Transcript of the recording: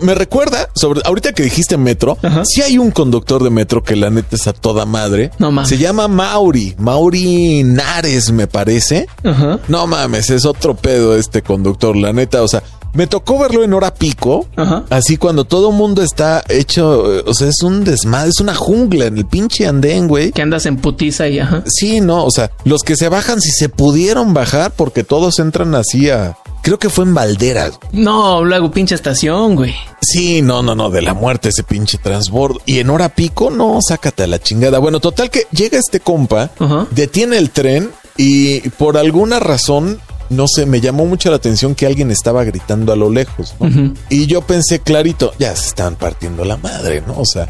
Me recuerda, sobre ahorita que dijiste metro, si hay un conductor de metro que la neta es a toda madre. No mames. Se llama Mauri, Mauri Nares, me parece. Ajá. No mames, es otro pedo este conductor, la neta. O sea, me tocó verlo en hora pico. Ajá. Así cuando todo mundo está hecho, o sea, es un desmadre, es una jungla en el pinche andén, güey. Que andas en putiza y ajá. Sí, no, o sea, los que se bajan, si se pudieron bajar, porque todos entran así a. Creo que fue en Valderas. No, luego pinche estación, güey. Sí, no, no, no, de la muerte ese pinche transbordo. Y en hora pico, no, sácate a la chingada. Bueno, total que llega este compa, detiene el tren y por alguna razón, no sé, me llamó mucho la atención que alguien estaba gritando a lo lejos. Y yo pensé clarito, ya se están partiendo la madre, ¿no? O sea,